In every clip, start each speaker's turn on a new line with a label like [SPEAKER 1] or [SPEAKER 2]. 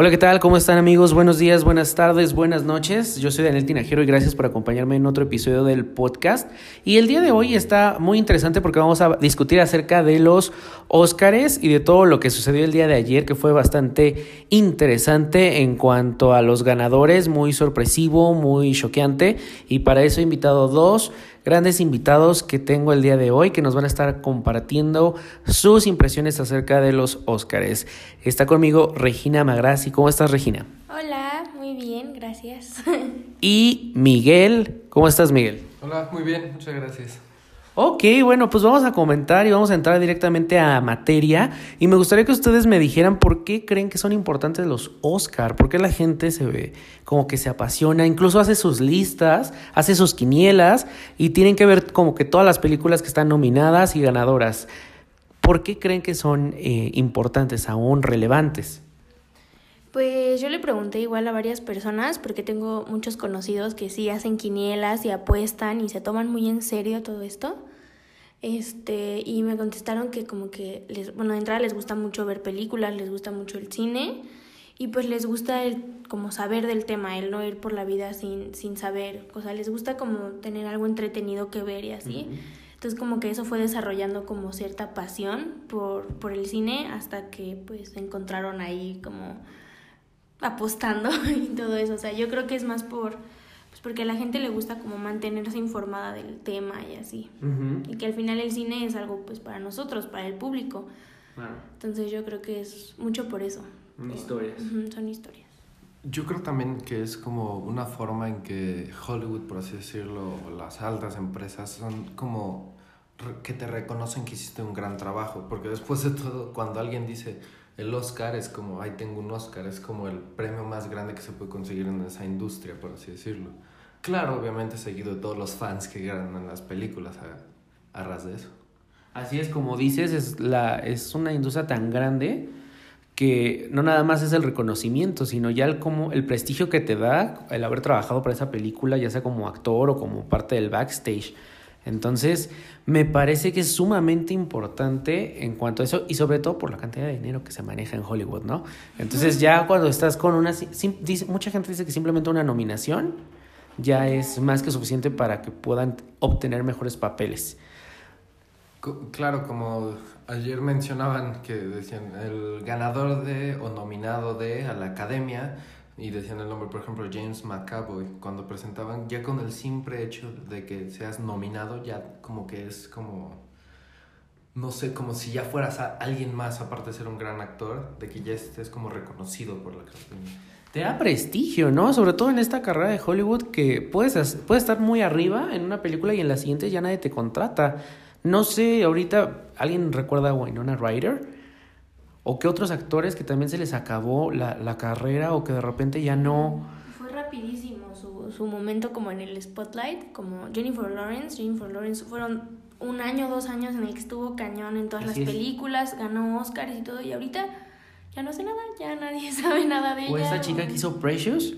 [SPEAKER 1] Hola, ¿qué tal? ¿Cómo están amigos? Buenos días, buenas tardes, buenas noches. Yo soy Daniel Tinajero y gracias por acompañarme en otro episodio del podcast. Y el día de hoy está muy interesante porque vamos a discutir acerca de los Óscares y de todo lo que sucedió el día de ayer, que fue bastante interesante en cuanto a los ganadores, muy sorpresivo, muy choqueante. Y para eso he invitado dos grandes invitados que tengo el día de hoy que nos van a estar compartiendo sus impresiones acerca de los Óscares. Está conmigo Regina Magrassi. ¿Cómo estás, Regina?
[SPEAKER 2] Hola, muy bien, gracias.
[SPEAKER 1] Y Miguel. ¿Cómo estás, Miguel?
[SPEAKER 3] Hola, muy bien, muchas gracias.
[SPEAKER 1] Ok, bueno, pues vamos a comentar y vamos a entrar directamente a materia. Y me gustaría que ustedes me dijeran por qué creen que son importantes los Oscar, por qué la gente se ve como que se apasiona, incluso hace sus listas, hace sus quinielas y tienen que ver como que todas las películas que están nominadas y ganadoras. ¿Por qué creen que son eh, importantes, aún relevantes?
[SPEAKER 2] Pues yo le pregunté igual a varias personas porque tengo muchos conocidos que sí hacen quinielas y apuestan y se toman muy en serio todo esto. Este, y me contestaron que como que les, bueno, de entrada les gusta mucho ver películas, les gusta mucho el cine y pues les gusta el como saber del tema, el no ir por la vida sin, sin saber, o sea, les gusta como tener algo entretenido que ver y así. Entonces como que eso fue desarrollando como cierta pasión por, por el cine hasta que pues encontraron ahí como apostando y todo eso. O sea, yo creo que es más por, porque a la gente le gusta como mantenerse informada del tema y así. Y que al final el cine es algo pues para nosotros, para el público. Entonces yo creo que es mucho por eso.
[SPEAKER 1] Historias.
[SPEAKER 2] son historias.
[SPEAKER 3] Yo creo también que es como una forma en que Hollywood, por así decirlo, o las altas empresas son como que te reconocen que hiciste un gran trabajo, porque después de todo, cuando alguien dice, el Oscar es como, ay, tengo un Oscar, es como el premio más grande que se puede conseguir en esa industria, por así decirlo. Claro, obviamente seguido de todos los fans que ganan las películas a, a ras de eso.
[SPEAKER 1] Así es, como dices, es, la, es una industria tan grande que no nada más es el reconocimiento, sino ya el, como, el prestigio que te da el haber trabajado para esa película, ya sea como actor o como parte del backstage. Entonces, me parece que es sumamente importante en cuanto a eso y sobre todo por la cantidad de dinero que se maneja en Hollywood, ¿no? Entonces, ya cuando estás con una... mucha gente dice que simplemente una nominación ya es más que suficiente para que puedan obtener mejores papeles.
[SPEAKER 3] Claro, como ayer mencionaban que decían el ganador de o nominado de a la academia y decían el nombre, por ejemplo, James McAvoy, cuando presentaban, ya con el simple hecho de que seas nominado, ya como que es como, no sé, como si ya fueras a alguien más, aparte de ser un gran actor, de que ya estés como reconocido por la academia.
[SPEAKER 1] Te da prestigio, ¿no? Sobre todo en esta carrera de Hollywood que puedes, puedes estar muy arriba en una película y en la siguiente ya nadie te contrata. No sé, ahorita, ¿alguien recuerda a Winona Ryder? ¿O qué otros actores que también se les acabó la, la carrera o que de repente ya no...
[SPEAKER 2] Fue rapidísimo su, su momento como en el spotlight, como Jennifer Lawrence. Jennifer Lawrence fueron un año, dos años en el que estuvo cañón en todas las películas, ganó Oscars y todo, y ahorita ya no sé nada, ya nadie sabe nada de ella.
[SPEAKER 1] O esa chica que hizo Precious,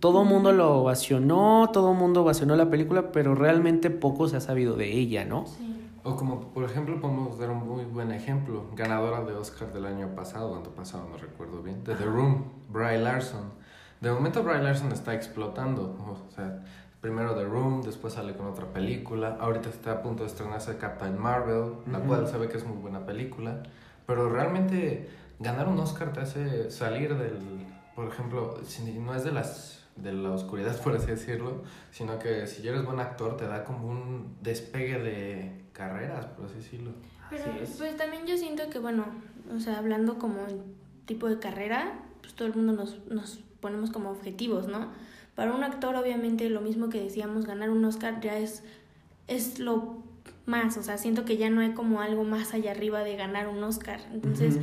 [SPEAKER 1] todo el mundo lo ovacionó, todo el mundo ovacionó la película, pero realmente poco se ha sabido de ella, ¿no?
[SPEAKER 2] Sí.
[SPEAKER 3] O como, por ejemplo, podemos dar un muy buen ejemplo. Ganadora de Oscar del año pasado, cuando pasado, no recuerdo bien. De The Room, Bry Larson. De momento Bry Larson está explotando. O sea, primero The Room, después sale con otra película. Ahorita está a punto de estrenarse Captain Marvel, la cual se ve que es muy buena película. Pero realmente ganar un Oscar te hace salir del... Por ejemplo, si no es de las de la oscuridad, por así decirlo, sino que si eres buen actor te da como un despegue de carreras, por así decirlo.
[SPEAKER 2] Pero pues también yo siento que, bueno, o sea, hablando como tipo de carrera, pues todo el mundo nos, nos ponemos como objetivos, ¿no? Para un actor, obviamente, lo mismo que decíamos, ganar un Oscar ya es, es lo más, o sea, siento que ya no hay como algo más allá arriba de ganar un Oscar. Entonces,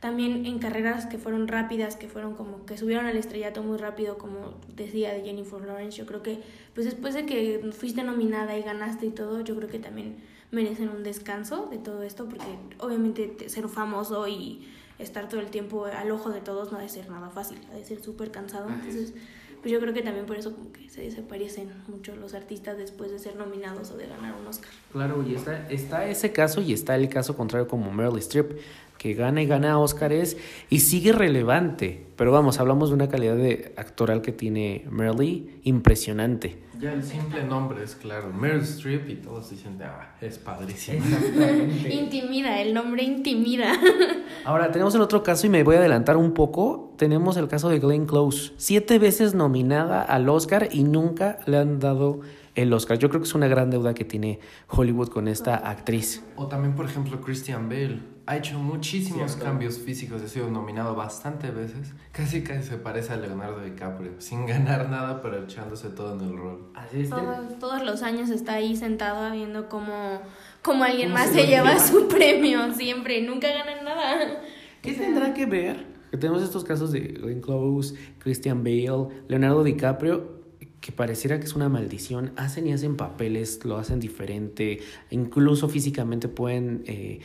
[SPEAKER 2] también en carreras que fueron rápidas, que fueron como que subieron al estrellato muy rápido, como decía de Jennifer Lawrence, yo creo que, pues después de que fuiste nominada y ganaste y todo, yo creo que también merecen un descanso de todo esto, porque obviamente ser famoso y estar todo el tiempo al ojo de todos no ha de ser nada fácil, ha de ser súper cansado. Entonces, pues yo creo que también por eso como que se desaparecen mucho los artistas después de ser nominados o de ganar un Oscar.
[SPEAKER 1] Claro, y está, está ese caso y está el caso contrario como Meryl Streep, que gana y gana Óscares y sigue relevante. Pero vamos, hablamos de una calidad de actoral que tiene Merle impresionante.
[SPEAKER 3] Ya el simple nombre es claro, Meryl Streep y todos dicen, ah, es padrísimo.
[SPEAKER 2] intimida, el nombre intimida.
[SPEAKER 1] Ahora, tenemos el otro caso y me voy a adelantar un poco. Tenemos el caso de Glenn Close, siete veces nominada al Oscar y nunca le han dado el Oscar. Yo creo que es una gran deuda que tiene Hollywood con esta actriz.
[SPEAKER 3] O también, por ejemplo, Christian Bale. Ha hecho muchísimos cambios físicos, ha sido nominado bastante veces. Casi casi se parece a Leonardo DiCaprio, sin ganar nada, pero echándose todo en el rol.
[SPEAKER 2] Así es. Todos, todos los años está ahí sentado viendo cómo, cómo alguien más se, lleva su premio siempre, nunca ganan nada.
[SPEAKER 1] ¿Qué tendrá que ver? Que tenemos estos casos de Glenn Close, Christian Bale, Leonardo DiCaprio que pareciera que es una maldición, hacen y hacen papeles, lo hacen diferente, incluso físicamente pueden eh,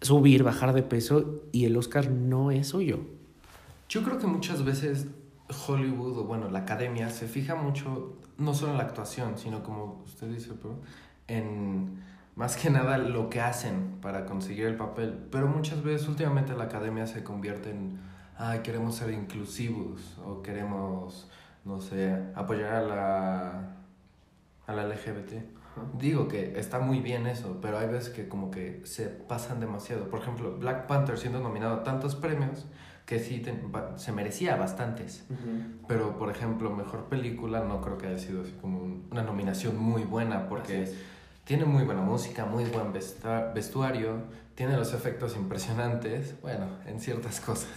[SPEAKER 1] subir, bajar de peso y el Oscar no es suyo.
[SPEAKER 3] Yo creo que muchas veces Hollywood, o bueno, la academia, se fija mucho, no solo en la actuación, sino como usted dice, pero en más que nada lo que hacen para conseguir el papel. Pero muchas veces últimamente la academia se convierte en, ay, queremos ser inclusivos o queremos no sé, apoyar a la, a la LGBT. Digo que está muy bien eso, pero hay veces que como que se pasan demasiado. Por ejemplo, Black Panther siendo nominado a tantos premios que sí se merecía bastantes. Pero, por ejemplo, mejor película no creo que haya sido así como una nominación muy buena porque tiene muy buena música, muy buen vestuario, tiene los efectos impresionantes, bueno, en ciertas cosas.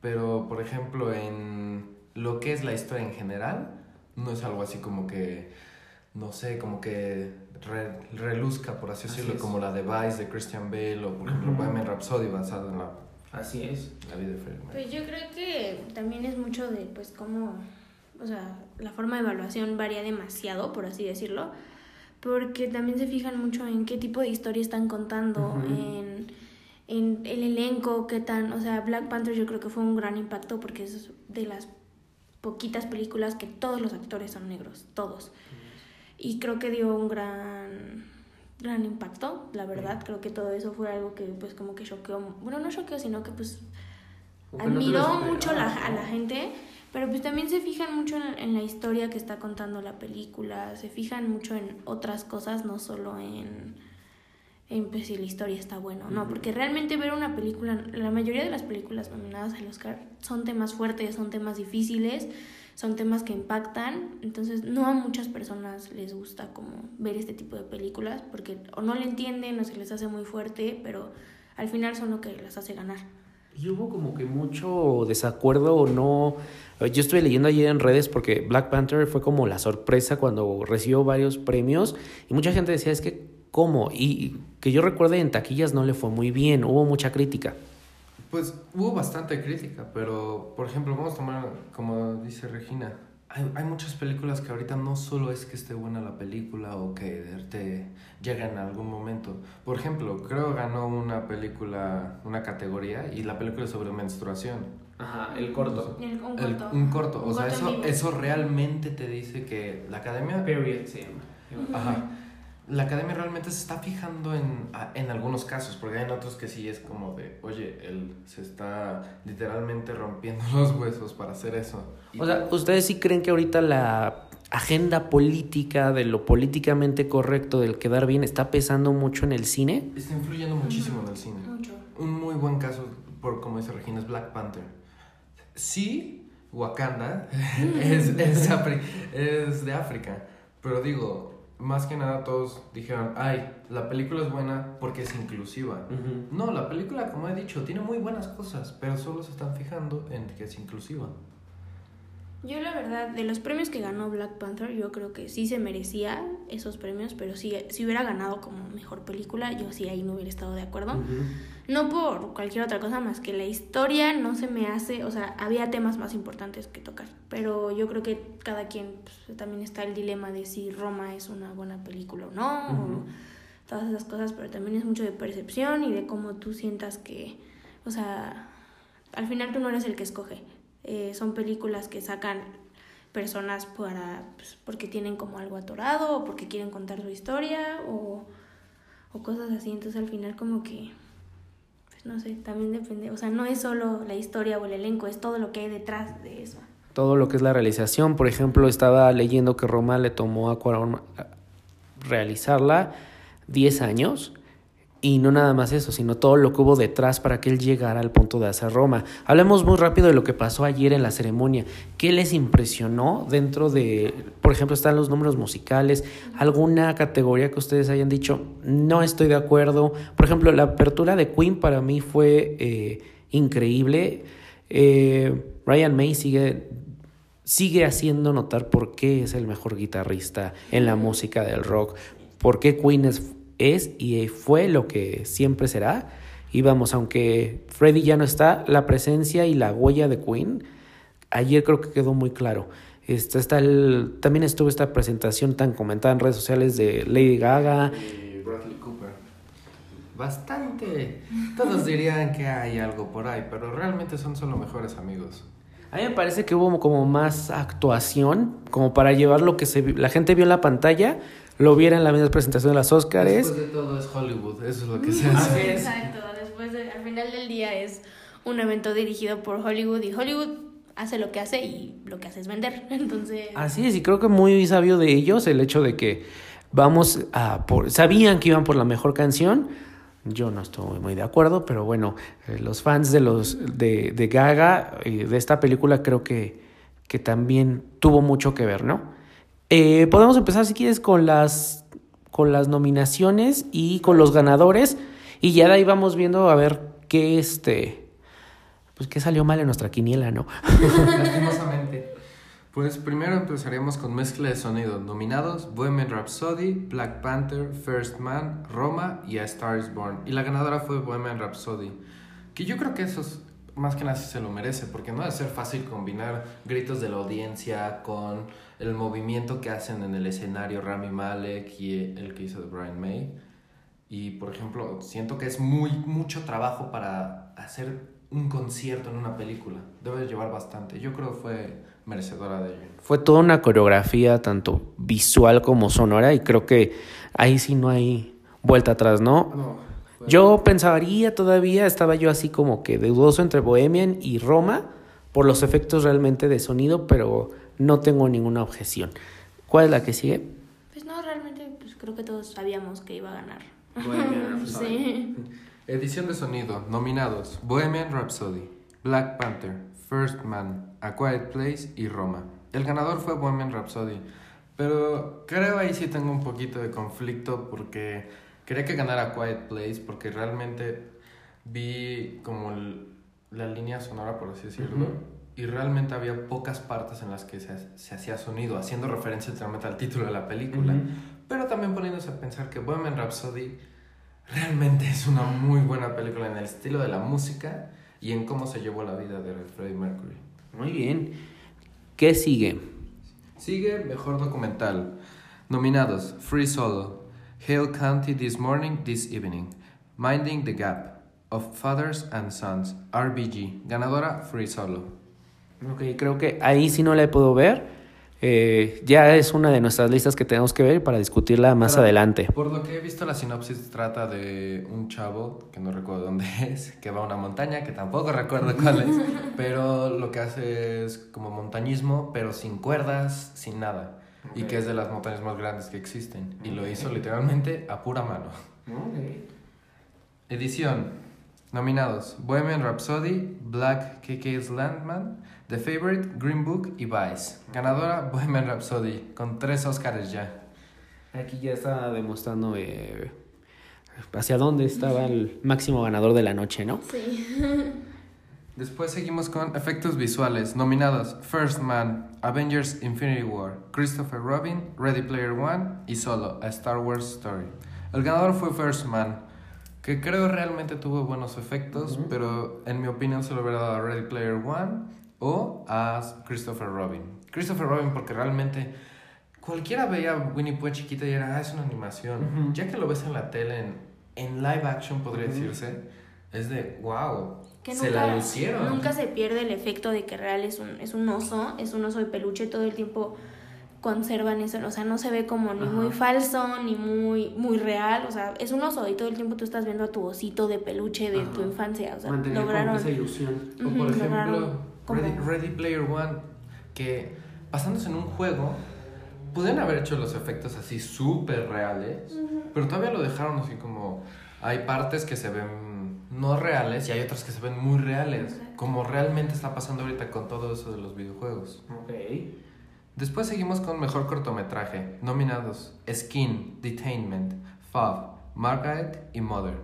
[SPEAKER 3] Pero, por ejemplo, en lo que es la historia en general no es algo así como que, no sé, como que reluzca, por así, decirlo, como la de Vice de Christian Bale o, por ejemplo, Bohemian Rhapsody basado en la,
[SPEAKER 1] así es.
[SPEAKER 3] la vida de Freddie
[SPEAKER 2] Pues yo creo que también es mucho de, pues, cómo, o sea, la forma de evaluación varía demasiado, por así decirlo, porque también se fijan mucho en qué tipo de historia están contando, en en el elenco, qué tan, o sea, Black Panther yo creo que fue un gran impacto porque es de las poquitas películas que todos los actores son negros, todos. Y creo que dio un gran gran impacto, la verdad, creo que todo eso fue algo que pues como que choqueó, bueno, no choqueó, sino que pues admiró mucho la, a la gente, pero pues también se fijan mucho en, en, la historia que está contando la película, se fijan mucho en otras cosas, no solo en en pues, si la historia está buena o no, porque realmente ver una película, la mayoría de las películas nominadas al Oscar son temas fuertes, son temas difíciles, son temas que impactan, entonces no a muchas personas les gusta como ver este tipo de películas, porque o no le entienden o se les hace muy fuerte, pero al final son lo que las hace ganar.
[SPEAKER 1] Y hubo como que mucho desacuerdo o no. Yo estuve leyendo ayer en redes porque Black Panther fue como la sorpresa cuando recibió varios premios y mucha gente decía es que cómo. Y que yo recuerde en taquillas no le fue muy bien, hubo mucha crítica.
[SPEAKER 3] Pues hubo bastante crítica, pero por ejemplo, vamos a tomar, como dice Regina, hay, hay, muchas películas que ahorita no solo es que esté buena la película o que te llega en algún momento. Por ejemplo, creo ganó una película, una categoría y la película es sobre menstruación.
[SPEAKER 1] Ajá, el corto.
[SPEAKER 2] un corto.
[SPEAKER 3] un corto. O sea, eso, eso realmente te dice que la academia...
[SPEAKER 1] Period se
[SPEAKER 3] Ajá la academia realmente se está fijando en, en algunos casos, porque hay en otros que sí es como de, oye, él se está literalmente rompiendo los huesos para hacer eso.
[SPEAKER 1] O sea, ¿ustedes sí creen que ahorita la agenda política de lo políticamente correcto, del quedar bien, está pesando mucho en el cine?
[SPEAKER 3] Está influyendo muchísimo en el cine.
[SPEAKER 2] Mucho.
[SPEAKER 3] Un muy buen caso, por como dice Regina, es Black Panther. Sí, Wakanda es, es, es de África, pero digo, más que nada todos dijeron, ay, la película es buena porque es inclusiva. No, la película, como he dicho, tiene muy buenas cosas, pero solo se están fijando en que es inclusiva.
[SPEAKER 2] Yo la verdad, de los premios que ganó Black Panther, yo creo que sí se merecía esos premios, pero si, si hubiera ganado como mejor película, yo sí ahí no hubiera estado de acuerdo. No por cualquier otra cosa más que la historia no se me hace, o sea, había temas más importantes que tocar, pero yo creo que cada quien pues, también está el dilema de si Roma es una buena película o no, o todas esas cosas, pero también es mucho de percepción y de cómo tú sientas que, o sea, al final tú no eres el que escoge eh, son películas que sacan personas para pues, porque tienen como algo atorado o porque quieren contar su historia o, o cosas así. Entonces al final como que pues, no sé, también depende. O sea, no es solo la historia o el elenco, es todo lo que hay detrás de eso.
[SPEAKER 1] Todo lo que es la realización. Por ejemplo, estaba leyendo que Roma le tomó a Cuarón realizarla 10 años y no nada más eso, sino todo lo que hubo detrás para que él llegara al punto de hacer Roma. Hablemos muy rápido de lo que pasó ayer en la ceremonia. ¿Qué les impresionó dentro de, por ejemplo, están los números musicales? ¿Alguna categoría que ustedes hayan dicho, no estoy de acuerdo? Por ejemplo, la apertura de Queen para mí fue eh, increíble. Eh, Ryan May sigue, sigue haciendo notar por qué es el mejor guitarrista en la música del rock, por qué Queen es es y fue lo que siempre será. Y vamos, aunque Freddy ya no está, la presencia y la huella de Queen, ayer creo que quedó muy claro. Este, está el, también estuvo esta presentación tan comentada en redes sociales de Lady Gaga.
[SPEAKER 3] Y Bradley Cooper. Bastante. Todos dirían que hay algo por ahí, pero realmente son solo mejores amigos.
[SPEAKER 1] A mí me parece que hubo como más actuación, como para llevar lo que se, la gente vio en la pantalla, lo viera en la misma presentación de las Oscars.
[SPEAKER 3] Después de todo es Hollywood, eso es lo que se hace.
[SPEAKER 2] Exacto, después de, al final del día es un evento dirigido por Hollywood y Hollywood hace lo que hace y lo que hace es vender. Entonces.
[SPEAKER 1] Así es, y creo que muy sabio de ellos el hecho de que vamos a por. Sabían que iban por la mejor canción. Yo no estoy muy de acuerdo, pero bueno, eh, los fans de los de, de Gaga, y de esta película, creo que, que también tuvo mucho que ver, ¿no? Eh, podemos empezar, si quieres, con las, con las nominaciones y con los ganadores. Y ya de ahí vamos viendo a ver qué este. Pues qué salió mal en nuestra quiniela, ¿no?
[SPEAKER 3] Lastimosamente. Pues primero empezaríamos con mezcla de sonido. Nominados: Bohemian Rhapsody, Black Panther, First Man, Roma y A Star is Born. Y la ganadora fue Bohemian Rhapsody. Que yo creo que eso es, más que nada se lo merece, porque no debe ser fácil combinar gritos de la audiencia con el movimiento que hacen en el escenario Rami Malek y el que hizo de Brian May. Y por ejemplo, siento que es muy mucho trabajo para hacer un concierto en una película. Debe llevar bastante. Yo creo que fue merecedora de ello.
[SPEAKER 1] Fue toda una coreografía, tanto visual como sonora, y creo que ahí sí no hay vuelta atrás, ¿no?
[SPEAKER 3] No,
[SPEAKER 1] Yo pensaría todavía, estaba yo así como que dudoso entre Bohemian y Roma por los efectos realmente de sonido, pero no tengo ninguna objeción. ¿Cuál es la que sigue?
[SPEAKER 2] Pues no, realmente pues creo que todos sabíamos que iba a ganar.
[SPEAKER 3] Bohemian Rhapsody.
[SPEAKER 2] sí.
[SPEAKER 3] Edición de sonido. Nominados: Bohemian Rhapsody, Black Panther, First Man, A Quiet Place y Roma. El ganador fue Bohemian Rhapsody. Pero creo ahí sí tengo un poquito de conflicto porque quería que ganara Quiet Place porque realmente vi como el- la línea sonora, por así decirlo.
[SPEAKER 1] Ujú.
[SPEAKER 3] Y realmente había pocas partes en las que se, se hacía sonido, haciendo referencia literalmente al título de la película. Pero también poniéndose a pensar que Bohemian Rhapsody realmente es una muy buena película en el estilo de la música y en cómo se llevó la vida de Freddie Mercury.
[SPEAKER 1] Muy bien. ¿Qué sigue?
[SPEAKER 3] Sigue Mejor Documental. Nominados: Free Solo, Hale County This Morning, This Evening, Minding the Gap, Of Fathers and Sons, RBG. Ganadora: Free Solo.
[SPEAKER 1] Ok, creo que ahí sí no la puedo ver. Eh, ya es una de nuestras listas que tenemos que ver para discutirla más
[SPEAKER 3] Pero,
[SPEAKER 1] adelante.
[SPEAKER 3] Por lo que he visto, la sinopsis trata de un chavo, que no recuerdo dónde es, que va a una montaña, que tampoco recuerdo cuál es, pero lo que hace es como montañismo, pero sin cuerdas, sin nada. Y que es de las montañas más grandes que existen. Y lo hizo literalmente a pura mano. Edición. Nominados: Bohemian Rhapsody, Black KK's Landman, The Favorite, Green Book y Vice. Ganadora: Bohemian Rhapsody, con tres Oscars ya.
[SPEAKER 1] Aquí ya está demostrando eh, hacia dónde estaba el máximo ganador de la noche, ¿no?
[SPEAKER 2] Sí.
[SPEAKER 3] Después seguimos con efectos visuales. Nominados: First Man, Avengers Infinity War, Christopher Robin, Ready Player One y Solo, A Star Wars Story. El ganador fue First Man, que creo realmente tuvo buenos efectos, pero en mi opinión se lo hubiera dado a Ready Player One o a Christopher Robin. Christopher Robin porque realmente cualquiera veía a Winnie Pooh chiquita y era, ah, es una animación. Ya que lo ves en la tele, en, en live action podría decirse, es de, wow,
[SPEAKER 2] Que
[SPEAKER 3] se
[SPEAKER 2] nunca,
[SPEAKER 3] la lucieron.
[SPEAKER 2] Nunca se pierde el efecto de que real es un, es un oso, es un oso de peluche todo el tiempo. conservan eso, o sea, no se ve como ni muy falso, ni muy, muy real, o sea, es un oso y todo el tiempo tú estás viendo a tu osito de peluche de tu infancia, o sea, lograron...
[SPEAKER 1] esa ilusión.
[SPEAKER 3] o por ejemplo, Ready, Ready, Player One, que basándose en un juego, pudieron haber hecho los efectos así súper reales, pero todavía lo dejaron así como, hay partes que se ven no reales y hay otras que se ven muy reales, como realmente está pasando ahorita con todo eso de los videojuegos.
[SPEAKER 1] Ok.
[SPEAKER 3] Después seguimos con mejor cortometraje, nominados Skin, Detainment, Fab, Margaret y Mother.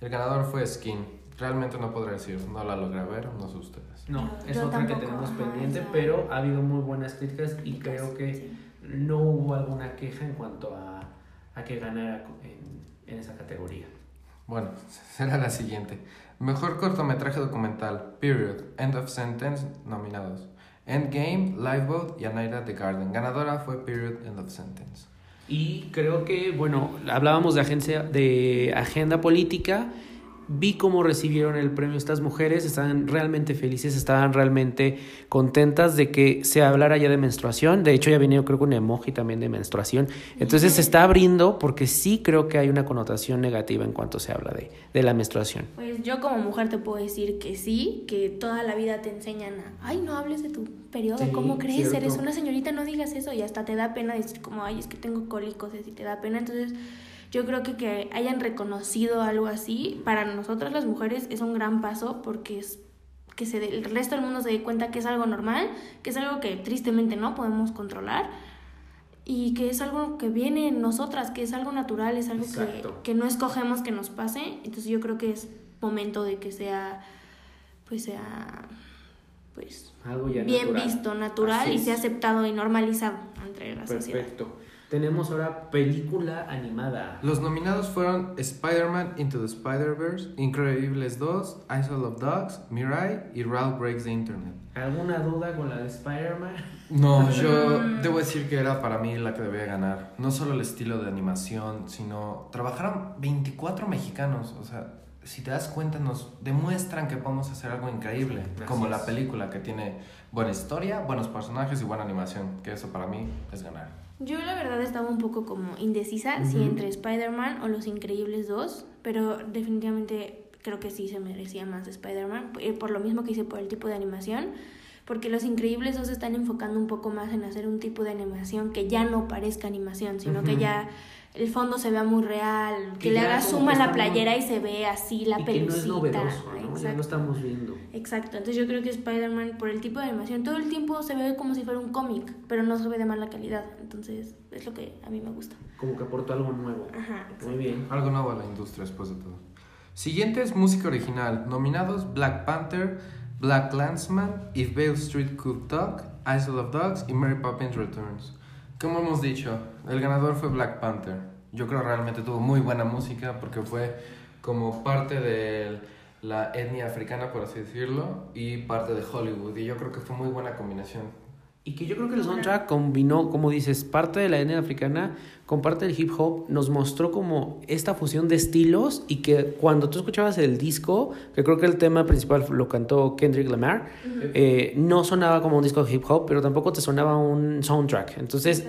[SPEAKER 3] El ganador fue Skin. Realmente no podré decir, no la logré ver, no sé ustedes.
[SPEAKER 1] No, es otra que tenemos pendiente, pero ha habido muy buenas críticas y creo que no hubo alguna queja en cuanto a, a que ganara en, en esa categoría.
[SPEAKER 3] Bueno, será la siguiente. Mejor cortometraje documental, Period, End of Sentence, nominados. Endgame, Lifeboat y Anaira The Garden. Ganadora fue Period End of Sentence.
[SPEAKER 1] Y creo que, bueno, hablábamos de agencia de agenda política vi cómo recibieron el premio estas mujeres, estaban realmente felices, estaban realmente contentas de que se hablara ya de menstruación. De hecho, ya venía creo que un emoji también de menstruación. Entonces se está abriendo porque sí creo que hay una connotación negativa en cuanto se habla de, de la menstruación.
[SPEAKER 2] Pues yo como mujer te puedo decir que sí, que toda la vida te enseñan a, ay, no hables de tu periodo, ¿cómo crees? Eres una señorita, no digas eso y hasta te da pena decir como, ay, es que tengo cólicos, y te da pena. Entonces yo creo que que hayan reconocido algo así, para nosotras las mujeres es un gran paso porque es que se el resto del mundo se dé cuenta que es algo normal, que es algo que tristemente no podemos controlar y que es algo que viene en nosotras, que es algo natural, es algo que, que, no escogemos que nos pase. Entonces yo creo que es momento de que sea, pues sea, pues
[SPEAKER 1] algo
[SPEAKER 2] bien visto, natural y sea aceptado y normalizado entre la sociedad.
[SPEAKER 1] Perfecto. Tenemos ahora película animada.
[SPEAKER 3] Los nominados fueron Spider-Man Into the Spider-Verse, Increíbles 2, Isle of Dogs, Mirai y Ralph Breaks the Internet.
[SPEAKER 1] ¿Alguna duda con la de Spider-Man?
[SPEAKER 3] No, yo debo decir que era para mí la que debía ganar. No solo el estilo de animación, sino trabajaron 24 mexicanos. O sea, si te das cuenta, nos demuestran que podemos hacer algo increíble. como la película que tiene buena historia, buenos personajes y buena animación. Que eso para mí es ganar.
[SPEAKER 2] Yo la verdad estaba un poco como indecisa si entre Spider-Man o Los Increíbles 2, pero definitivamente creo que sí se merecía más de Spider-Man, eh, por lo mismo que hice por el tipo de animación, porque Los Increíbles 2 están enfocando un poco más en hacer un tipo de animación que ya no parezca animación, sino que ya el fondo se vea muy real, que, le haga suma a la playera y se ve así la
[SPEAKER 1] y no es novedoso, Ya lo estamos viendo.
[SPEAKER 2] Exacto, entonces yo creo que Spider-Man, por el tipo de animación, todo el tiempo se ve como si fuera un cómic, pero no se ve de mala calidad, entonces es lo que a mí me gusta.
[SPEAKER 1] Como que aportó algo nuevo.
[SPEAKER 2] Ajá.
[SPEAKER 1] Muy bien.
[SPEAKER 3] Algo nuevo a la industria después de todo. Siguiente es música original. Nominados Black Panther, Black Landsman, If Bale Street Could Talk, Isle of Dogs y Mary Poppins Returns. Como hemos dicho, el ganador fue Black Panther. Yo creo realmente tuvo muy buena música porque fue como parte de la etnia africana, por así decirlo, y parte de Hollywood. Y yo creo que fue muy buena combinación.
[SPEAKER 1] Y que yo creo que el soundtrack combinó, como dices, parte de la etnia africana con parte del hip hop, nos mostró como esta fusión de estilos y que cuando tú escuchabas el disco, que creo que el tema principal lo cantó Kendrick Lamar, eh, no sonaba como un disco de hip hop, pero tampoco te sonaba un soundtrack. Entonces,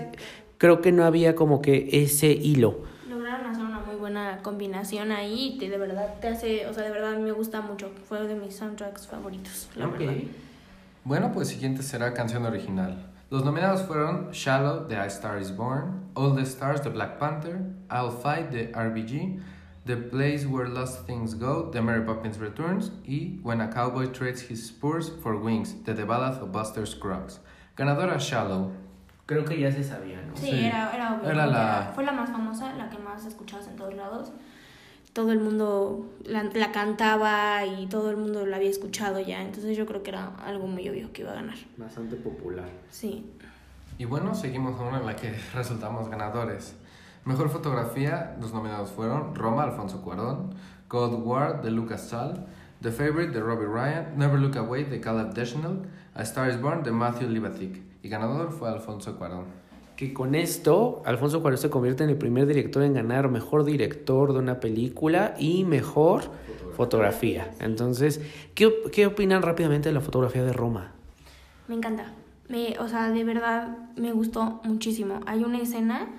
[SPEAKER 1] creo que no había como que ese hilo.
[SPEAKER 2] Lograron hacer una muy buena combinación ahí y de verdad te hace, o sea, de verdad me gusta mucho, fue de mis soundtracks favoritos, la verdad.
[SPEAKER 3] Bueno, pues siguiente será canción original. Los nominados fueron Shallow de I Star Is Born, All the Stars de Black Panther, I'll Fight de RBG, The Place Where Lost Things Go de Mary Poppins Returns y When a Cowboy Trades His Spurs for Wings de The Ballad of Buster Scruggs. Ganadora Shallow.
[SPEAKER 1] Creo que ya se sabía, ¿no?
[SPEAKER 2] Sí, Era, era obvio. Era la... Fue la más famosa, la que más escuchabas en todos lados todo el mundo la, la, cantaba y todo el mundo la había escuchado ya. Entonces yo creo que era algo muy obvio que iba a ganar.
[SPEAKER 1] Bastante popular.
[SPEAKER 2] Sí.
[SPEAKER 3] Y bueno, seguimos con una en la que resultamos ganadores. Mejor fotografía, los nominados fueron Roma, Alfonso Cuarón, Cold War, de Lucas Sal, The Favorite, de Robbie Ryan, Never Look Away, de Caleb Deschanel, A Star is Born, de Matthew Libatic. Y ganador fue Alfonso Cuarón
[SPEAKER 1] que con esto Alfonso Cuarón se convierte en el primer director en ganar mejor director de una película y mejor fotografía. Entonces, ¿qué, ¿qué opinan rápidamente de la fotografía de Roma?
[SPEAKER 2] Me encanta. Me, o sea, de verdad me gustó muchísimo. Hay una escena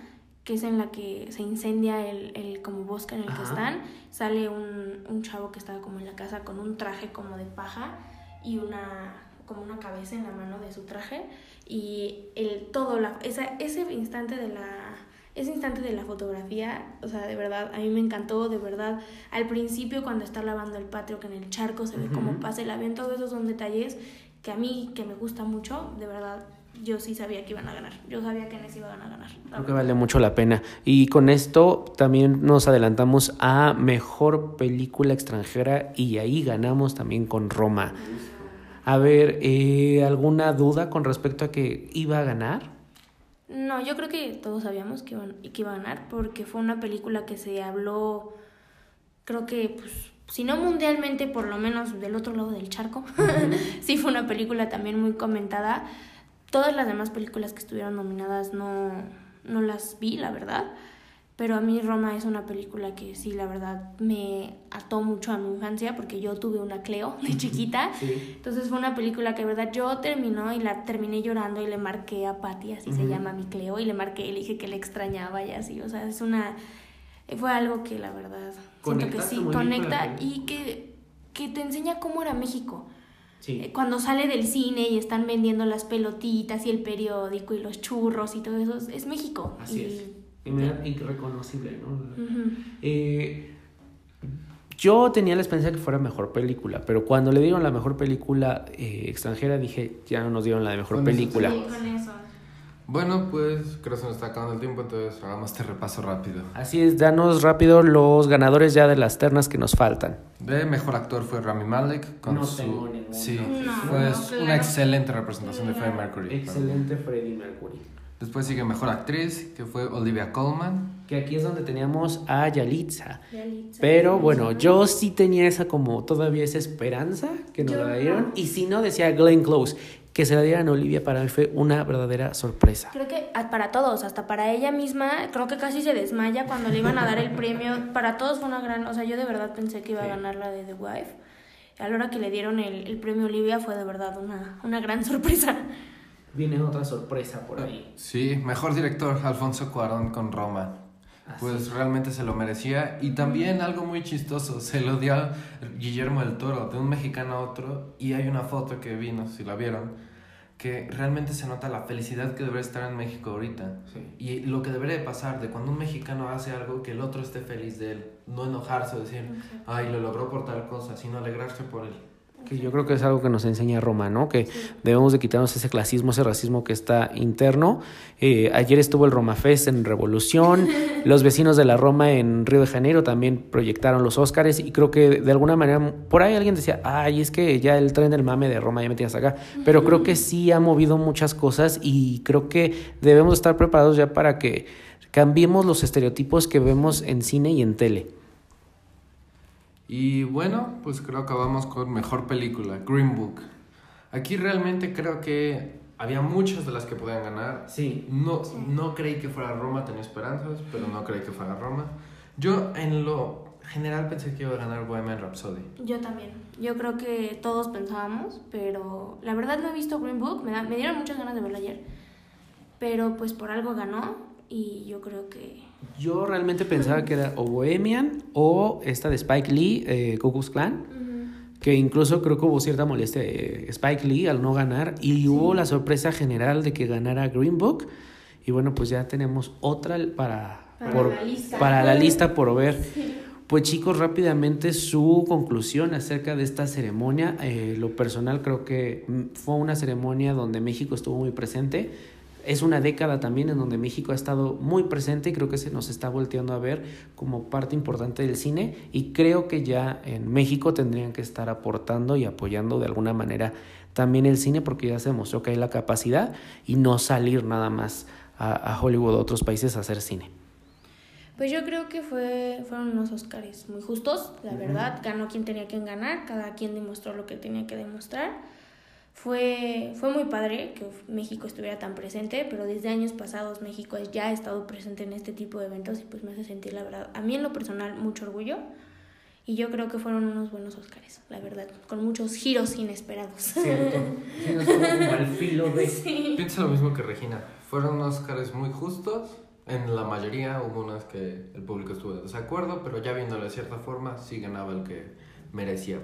[SPEAKER 2] que es en la que se incendia el, el como bosque en el que están. Sale un, un chavo que estaba como en la casa con un traje como de paja y una como una cabeza en la mano de su traje y el todo la esa, ese instante de la ese instante de la fotografía, o sea, de verdad, a mí me encantó, de verdad. Al principio, cuando está lavando el patio, que en el charco se ve cómo pasa el avión, todos esos son detalles que a mí, que me gusta mucho, de verdad, yo sí sabía que iban a ganar. Yo sabía que les iban a ganar.
[SPEAKER 1] Creo que vale mucho la pena. Y con esto también nos adelantamos a mejor película extranjera y ahí ganamos también con Roma. A ver, eh, ¿alguna duda con respecto a que iba a ganar?
[SPEAKER 2] No, yo creo que todos sabíamos que, iban, que iba a ganar porque fue una película que se habló, creo que, pues, si no mundialmente, por lo menos del otro lado del charco. sí fue una película también muy comentada. Todas las demás películas que estuvieron nominadas no, no las vi, la verdad. Pero a mí Roma es una película que sí, la verdad, me ató mucho a mi infancia porque yo tuve una Cleo de chiquita. Entonces fue una película que, de verdad, yo terminó y la terminé llorando y le marqué a Patty, así se llama mi Cleo, y le marqué y le dije que le extrañaba y así. O sea, es una... Fue algo que, la verdad, siento que sí, conecta y que, que te enseña cómo era México. Sí. Eh, cuando sale del cine y están vendiendo las pelotitas y el periódico y los churros y todo eso, es México.
[SPEAKER 1] Así es irreconocible, ¿no? Eh, yo tenía la esperanza de que fuera mejor película, pero cuando le dieron la mejor película eh, extranjera dije, ya no nos dieron la de mejor película.
[SPEAKER 3] Bueno, pues creo que se nos está acabando el tiempo, entonces hagamos este repaso rápido.
[SPEAKER 1] Así es, danos rápido los ganadores ya de las ternas que nos faltan.
[SPEAKER 3] De mejor actor fue Rami Malek con su... Sí, fue una excelente representación de Freddie Mercury.
[SPEAKER 1] Excelente Freddie Mercury.
[SPEAKER 3] Después sigue Mejor Actriz, que fue Olivia Colman.
[SPEAKER 1] Que aquí es donde teníamos a Yalitza. Pero bueno, yo sí tenía esa como todavía esa esperanza que nos la dieron. Y si no, decía Glenn Close. Que se la dieran a Olivia para él fue una verdadera sorpresa.
[SPEAKER 2] Creo que para todos, hasta para ella misma, creo que casi se desmaya cuando le iban a dar el premio. Para todos fue una gran, o sea, yo de verdad pensé que iba a ganar la de The Wife. A la hora que le dieron el, el premio Olivia fue de verdad una, una gran sorpresa
[SPEAKER 1] viene otra sorpresa por ahí.
[SPEAKER 3] Sí, mejor director, Alfonso Cuarón con Roma. pues realmente se lo merecía. Y también algo muy chistoso, se lo dio Guillermo del Toro, de un mexicano a otro. Y hay una foto que vino, si la vieron, que realmente se nota la felicidad que debería estar en México ahorita. Y lo que debería pasar de cuando un mexicano hace algo, que el otro esté feliz de él. No enojarse o decir, ay, lo logró por tal cosa, sino alegrarse por él
[SPEAKER 1] que yo creo que es algo que nos enseña Roma, ¿no? Que debemos de quitarnos ese clasismo, ese racismo que está interno. Eh, ayer estuvo el Roma Fest en Revolución, los vecinos de la Roma en Río de Janeiro también proyectaron los Óscares y creo que de alguna manera, por ahí alguien decía, ay, es que ya el tren del mame de Roma ya me tienes acá, pero creo que sí ha movido muchas cosas y creo que debemos estar preparados ya para que cambiemos los estereotipos que vemos en cine y en tele.
[SPEAKER 3] Y bueno, pues creo que vamos con mejor película, Green Book. Aquí realmente creo que había muchas de las que podían ganar.
[SPEAKER 1] Sí.
[SPEAKER 3] No, no creí que fuera Roma, tenía esperanzas, pero no creí que fuera Roma. Yo en lo general pensé que iba a ganar Bohemian Rhapsody.
[SPEAKER 2] Yo también. Yo creo que todos pensábamos, pero la verdad no he visto Green Book. Me, me dieron muchas ganas de verla ayer. Pero pues por algo ganó y yo creo que
[SPEAKER 1] yo realmente pensaba que era o Bohemian o esta de Spike Lee, eh, Clan. Que incluso creo que hubo cierta molestia de Spike Lee al no ganar. Y hubo la sorpresa general de que ganara Green Book. Y bueno, pues ya tenemos otra para,
[SPEAKER 2] para, por, la, lista.
[SPEAKER 1] para la lista por ver. Pues chicos, rápidamente su conclusión acerca de esta ceremonia. Eh, lo personal creo que mm, fue una ceremonia donde México estuvo muy presente es una década también en donde México ha estado muy presente y creo que se nos está volteando a ver como parte importante del cine y creo que ya en México tendrían que estar aportando y apoyando de alguna manera también el cine porque ya se demostró que hay la capacidad y no salir nada más a, Hollywood o a otros países a hacer cine.
[SPEAKER 2] Pues yo creo que fue, fueron unos Oscars muy justos, la verdad. Ganó quien tenía que ganar, cada quien demostró lo que tenía que demostrar. Fue, fue muy padre que México estuviera tan presente, pero desde años pasados México ya ha estado presente en este tipo de eventos y pues me hace sentir, la verdad, a mí en lo personal, mucho orgullo. Y yo creo que fueron unos buenos Oscars, la verdad, con muchos giros inesperados.
[SPEAKER 1] Cierto. Estuvo como al filo de...
[SPEAKER 2] Sí.
[SPEAKER 3] Pienso lo mismo que Regina. Fueron Oscars muy justos. En la mayoría hubo unas que el público estuvo de desacuerdo, pero ya viéndolo de cierta forma, sí ganaba el que merecía.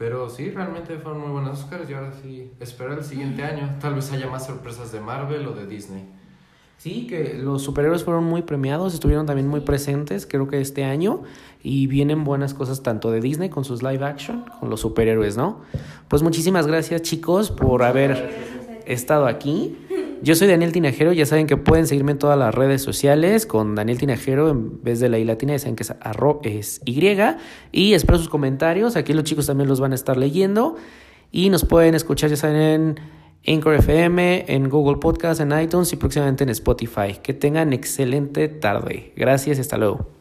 [SPEAKER 3] Pero sí, realmente fueron muy buenos Oscars y ahora sí, espero el siguiente año. Tal vez haya más sorpresas de Marvel o de Disney.
[SPEAKER 1] Sí, que los superhéroes fueron muy premiados, estuvieron también muy presentes, creo que este año, y vienen buenas cosas tanto de Disney con sus live action, con los superhéroes, ¿no? Pues muchísimas gracias chicos por haber estado aquí. Yo soy Daniel Tinajero, ya saben que pueden seguirme en todas las redes sociales con Daniel Tinajero en vez de la I latina, ya saben que es, arro, es Y, y espero sus comentarios, aquí los chicos también los van a estar leyendo, y nos pueden escuchar, ya saben, en Anchor FM, en Google Podcast, en iTunes y próximamente en Spotify. Que tengan excelente tarde. Gracias y hasta luego.